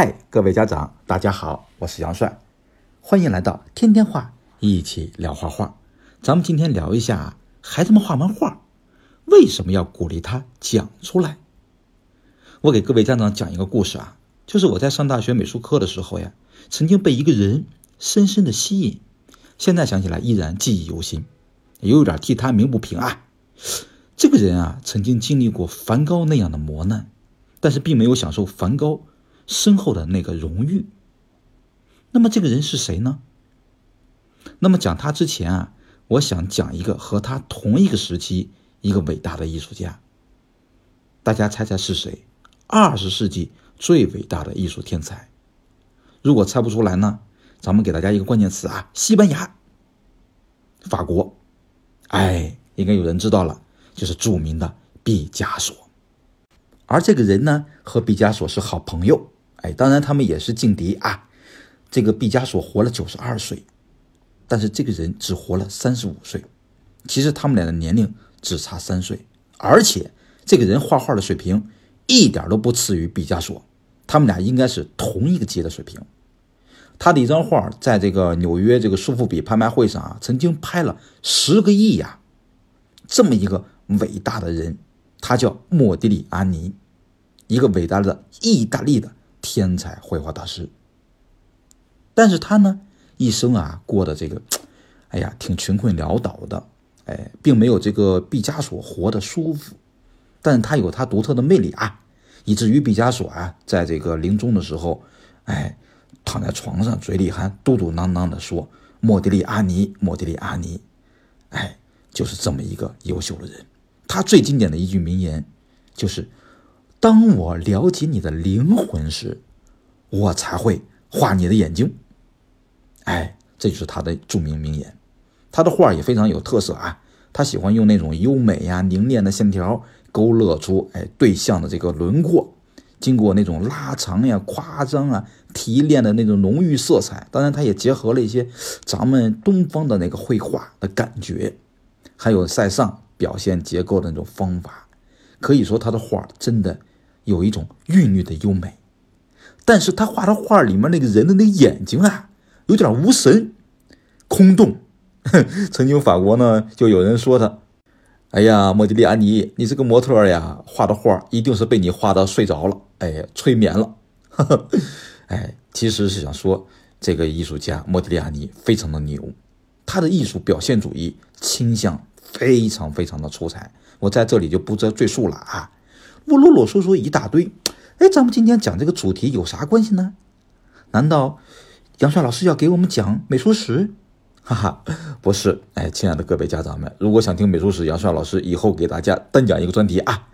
嗨，各位家长，大家好，我是杨帅，欢迎来到天天画，一起聊画画。咱们今天聊一下孩子们画完画，为什么要鼓励他讲出来？我给各位家长讲一个故事啊，就是我在上大学美术课的时候呀，曾经被一个人深深的吸引，现在想起来依然记忆犹新，也有点替他鸣不平啊。这个人啊，曾经经历过梵高那样的磨难，但是并没有享受梵高身后的那个荣誉。那么这个人是谁呢？那么讲他之前啊，我想讲一个和他同一个时期一个伟大的艺术家。大家猜猜是谁？二十世纪最伟大的艺术天才。如果猜不出来呢，咱们给大家一个关键词啊：西班牙、法国。哎，应该有人知道了。就是著名的毕加索，而这个人呢和毕加索是好朋友，哎，当然他们也是劲敌啊。这个毕加索活了九十二岁，但是这个人只活了三十五岁，其实他们俩的年龄只差三岁，而且这个人画画的水平一点都不次于毕加索，他们俩应该是同一个级的水平。他的一张画在这个纽约这个苏富比拍卖会上啊，曾经拍了十个亿呀，这么一个。伟大的人，他叫莫迪里安尼，一个伟大的意大利的天才绘画大师。但是他呢，一生啊过的这个，哎呀，挺穷困潦倒的，哎，并没有这个毕加索活得舒服。但他有他独特的魅力啊，以至于毕加索啊，在这个临终的时候，哎，躺在床上，嘴里还嘟嘟囔囔的说：“莫迪利阿尼，莫迪利阿尼。”哎，就是这么一个优秀的人。他最经典的一句名言，就是：“当我了解你的灵魂时，我才会画你的眼睛。”哎，这就是他的著名名言。他的画也非常有特色啊，他喜欢用那种优美呀、凝练的线条勾勒出哎对象的这个轮廓，经过那种拉长呀、夸张啊、提炼的那种浓郁色彩。当然，他也结合了一些咱们东方的那个绘画的感觉，还有塞尚。表现结构的那种方法，可以说他的画真的有一种韵律的优美。但是他画的画里面那个人的那眼睛啊，有点无神、空洞。曾经法国呢，就有人说他：“哎呀，莫迪利安尼，你这个模特呀，画的画一定是被你画到睡着了，哎，催眠了。”哎，其实是想说这个艺术家莫迪利安尼非常的牛，他的艺术表现主义倾向。非常非常的出彩，我在这里就不再赘述了啊！我啰啰嗦嗦一大堆，哎，咱们今天讲这个主题有啥关系呢？难道杨帅老师要给我们讲美术史？哈哈，不是，哎，亲爱的各位家长们，如果想听美术史，杨帅老师以后给大家单讲一个专题啊。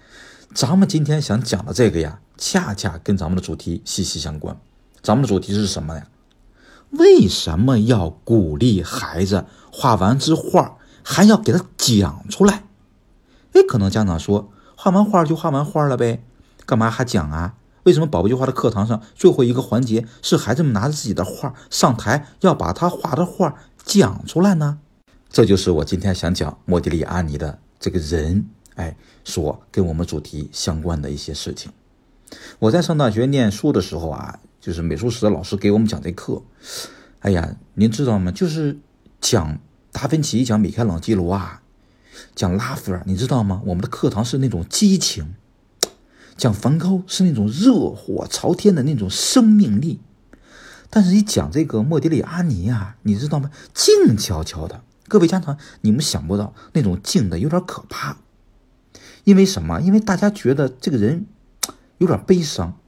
咱们今天想讲的这个呀，恰恰跟咱们的主题息息相关。咱们的主题是什么呀？为什么要鼓励孩子画完之画？还要给他讲出来，哎，可能家长说画完画就画完画了呗，干嘛还讲啊？为什么宝宝计划的课堂上最后一个环节是孩子们拿着自己的画上台，要把他画的画讲出来呢？这就是我今天想讲莫迪利阿尼的这个人，哎，说跟我们主题相关的一些事情。我在上大学念书的时候啊，就是美术史的老师给我们讲这课，哎呀，您知道吗？就是讲。达芬奇讲米开朗基罗啊，讲拉斐尔，你知道吗？我们的课堂是那种激情，讲梵高是那种热火朝天的那种生命力，但是一讲这个莫迪里阿尼啊，你知道吗？静悄悄的。各位家长，你们想不到那种静的有点可怕，因为什么？因为大家觉得这个人有点悲伤，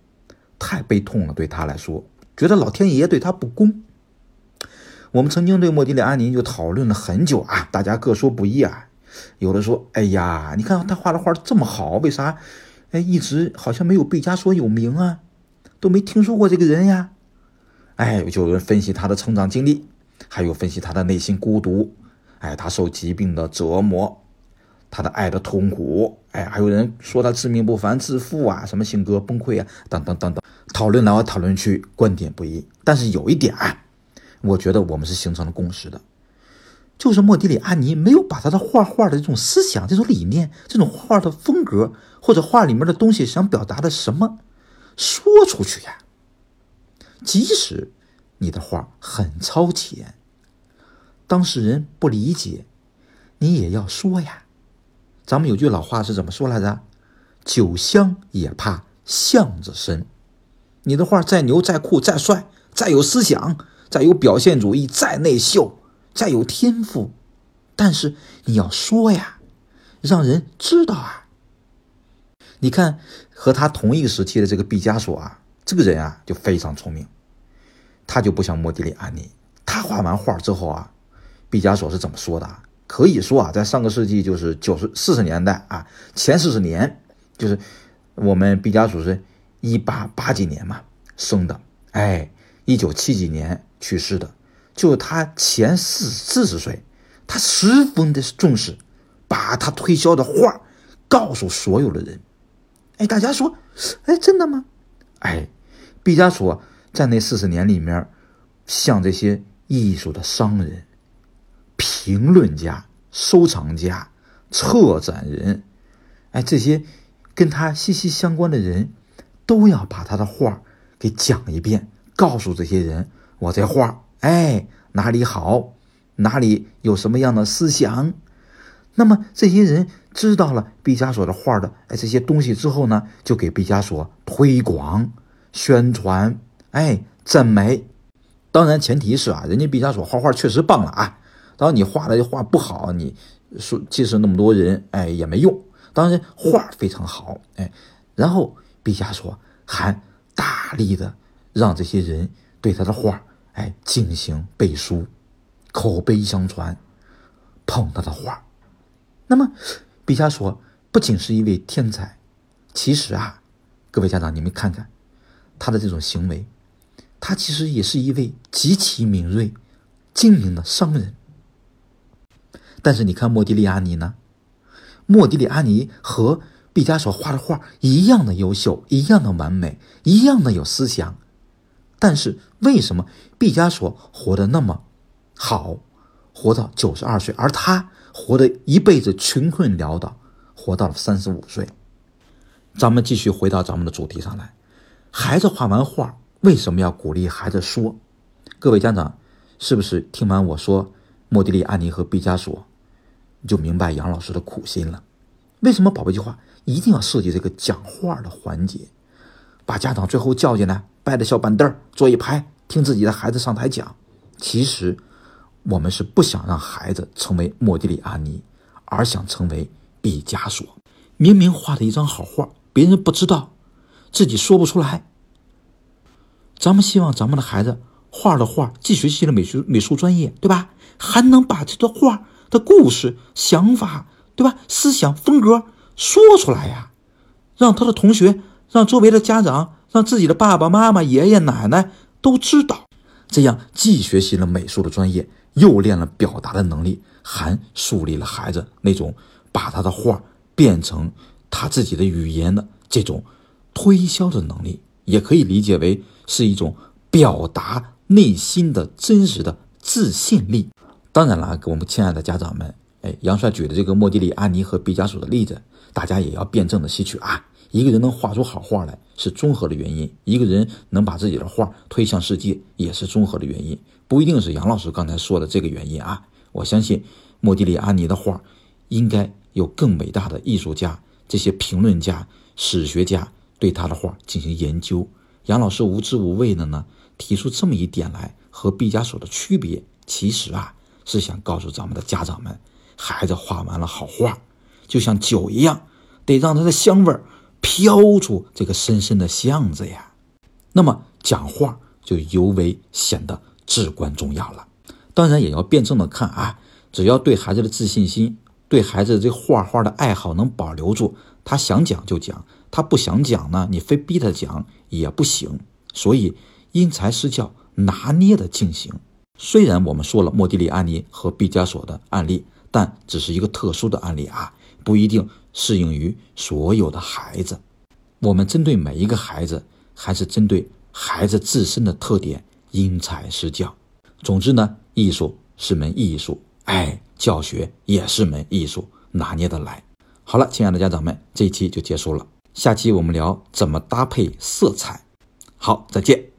太悲痛了，对他来说，觉得老天爷对他不公。我们曾经对莫迪里安尼就讨论了很久啊，大家各说不一啊。有的说：“哎呀，你看他画的画这么好，为啥哎一直好像没有毕加索有名啊？都没听说过这个人呀？”哎，就有人分析他的成长经历，还有分析他的内心孤独，哎，他受疾病的折磨，他的爱的痛苦，哎，还有人说他自命不凡、自负啊，什么性格崩溃啊，等等等等。讨论来讨论去，观点不一。但是有一点啊。我觉得我们是形成了共识的，就是莫迪里安尼没有把他的画画的这种思想、这种理念、这种画的风格，或者画里面的东西想表达的什么说出去呀。即使你的画很超前，当事人不理解，你也要说呀。咱们有句老话是怎么说来着？酒香也怕巷子深。你的画再牛、再酷、再帅、再有思想、再有表现主义、再内秀、再有天赋，但是你要说呀，让人知道啊。你看，和他同一个时期的这个毕加索啊，这个人啊就非常聪明，他就不像莫迪里安尼，他画完画之后啊，毕加索是怎么说的？可以说啊，在上个世纪就是九十四十年代啊，前四十年，就是我们毕加索是一八八几年嘛生的，哎，一九七几年去世的，就他前四四十岁，他十分的重视，把他推销的画告诉所有的人。哎，大家说，哎，真的吗？哎，毕加索在那四十年里面，向这些艺术的商人、评论家、收藏家、策展人，哎，这些跟他息息相关的人，都要把他的画给讲一遍，告诉这些人，我这画，哎，哪里好，哪里有什么样的思想。那么这些人。知道了毕加索的画的哎这些东西之后呢，就给毕加索推广、宣传，哎赞美。当然前提是啊，人家毕加索画画确实棒了啊。当你画的画不好，你说即使那么多人哎也没用。当然画非常好哎，然后毕加索还大力的让这些人对他的画哎进行背书、口碑相传、捧他的画。那么。毕加索不仅是一位天才，其实啊，各位家长，你们看看他的这种行为，他其实也是一位极其敏锐、精明的商人。但是你看莫迪利阿尼呢？莫迪利阿尼和毕加索画的画一样的优秀，一样的完美，一样的有思想。但是为什么毕加索活得那么好，活到九十二岁，而他？活得一辈子穷困潦倒，活到了三十五岁。咱们继续回到咱们的主题上来。孩子画完画，为什么要鼓励孩子说？各位家长，是不是听完我说莫迪利安尼和毕加索，你就明白杨老师的苦心了？为什么宝贝计划一定要设计这个讲话的环节，把家长最后叫进来，摆着小板凳坐一排，听自己的孩子上台讲？其实。我们是不想让孩子成为莫迪里安尼，而想成为毕加索。明明画的一张好画，别人不知道，自己说不出来。咱们希望咱们的孩子画的画，既学习了美术美术专业，对吧？还能把这个画的故事、想法，对吧？思想风格说出来呀，让他的同学、让周围的家长、让自己的爸爸妈妈、爷爷奶奶都知道。这样既学习了美术的专业。又练了表达的能力，还树立了孩子那种把他的画变成他自己的语言的这种推销的能力，也可以理解为是一种表达内心的真实的自信力。当然了，我们亲爱的家长们，哎，杨帅举的这个莫迪里安尼和毕加索的例子，大家也要辩证的吸取啊。一个人能画出好画来是综合的原因，一个人能把自己的画推向世界也是综合的原因，不一定是杨老师刚才说的这个原因啊。我相信莫迪里安尼的画应该有更伟大的艺术家、这些评论家、史学家对他的画进行研究。杨老师无知无畏的呢，提出这么一点来和毕加索的区别，其实啊是想告诉咱们的家长们，孩子画完了好画，就像酒一样，得让它的香味儿。飘出这个深深的巷子呀，那么讲话就尤为显得至关重要了。当然也要辩证的看啊，只要对孩子的自信心、对孩子这画画的爱好能保留住，他想讲就讲，他不想讲呢，你非逼他讲也不行。所以因材施教，拿捏的进行。虽然我们说了莫迪里安尼和毕加索的案例，但只是一个特殊的案例啊，不一定。适应于所有的孩子，我们针对每一个孩子，还是针对孩子自身的特点，因材施教。总之呢，艺术是门艺术，哎，教学也是门艺术，拿捏的来。好了，亲爱的家长们，这一期就结束了，下期我们聊怎么搭配色彩。好，再见。